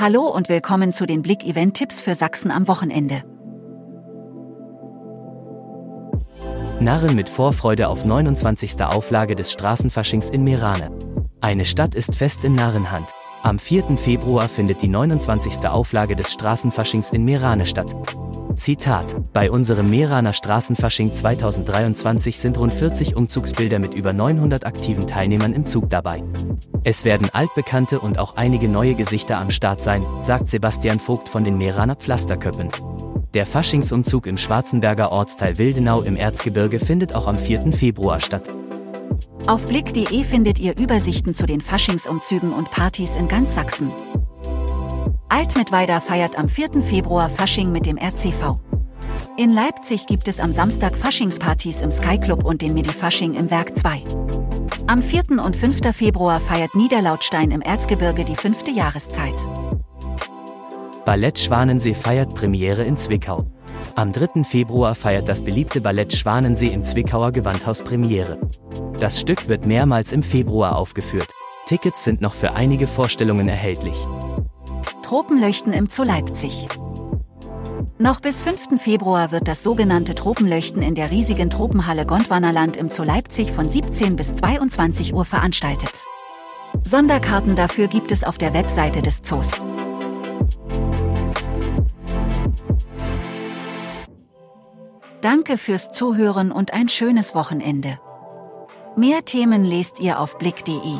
Hallo und willkommen zu den Blick-Event-Tipps für Sachsen am Wochenende. Narren mit Vorfreude auf 29. Auflage des Straßenfaschings in Merane. Eine Stadt ist fest in Narrenhand. Am 4. Februar findet die 29. Auflage des Straßenfaschings in Merane statt. Zitat: Bei unserem Meraner Straßenfasching 2023 sind rund 40 Umzugsbilder mit über 900 aktiven Teilnehmern im Zug dabei. Es werden altbekannte und auch einige neue Gesichter am Start sein, sagt Sebastian Vogt von den Meraner Pflasterköppen. Der Faschingsumzug im Schwarzenberger Ortsteil Wildenau im Erzgebirge findet auch am 4. Februar statt. Auf blick.de findet ihr Übersichten zu den Faschingsumzügen und Partys in ganz Sachsen. Altmittweida feiert am 4. Februar Fasching mit dem RCV. In Leipzig gibt es am Samstag Faschingspartys im Sky Club und den Medi-Fasching im Werk 2. Am 4. und 5. Februar feiert Niederlautstein im Erzgebirge die fünfte Jahreszeit. Ballett Schwanensee feiert Premiere in Zwickau. Am 3. Februar feiert das beliebte Ballett Schwanensee im Zwickauer Gewandhaus Premiere. Das Stück wird mehrmals im Februar aufgeführt. Tickets sind noch für einige Vorstellungen erhältlich. Tropenleuchten im Zoo Leipzig. Noch bis 5. Februar wird das sogenannte Tropenleuchten in der riesigen Tropenhalle Gondwanaland im Zoo Leipzig von 17 bis 22 Uhr veranstaltet. Sonderkarten dafür gibt es auf der Webseite des Zoos. Danke fürs Zuhören und ein schönes Wochenende. Mehr Themen lest ihr auf blick.de.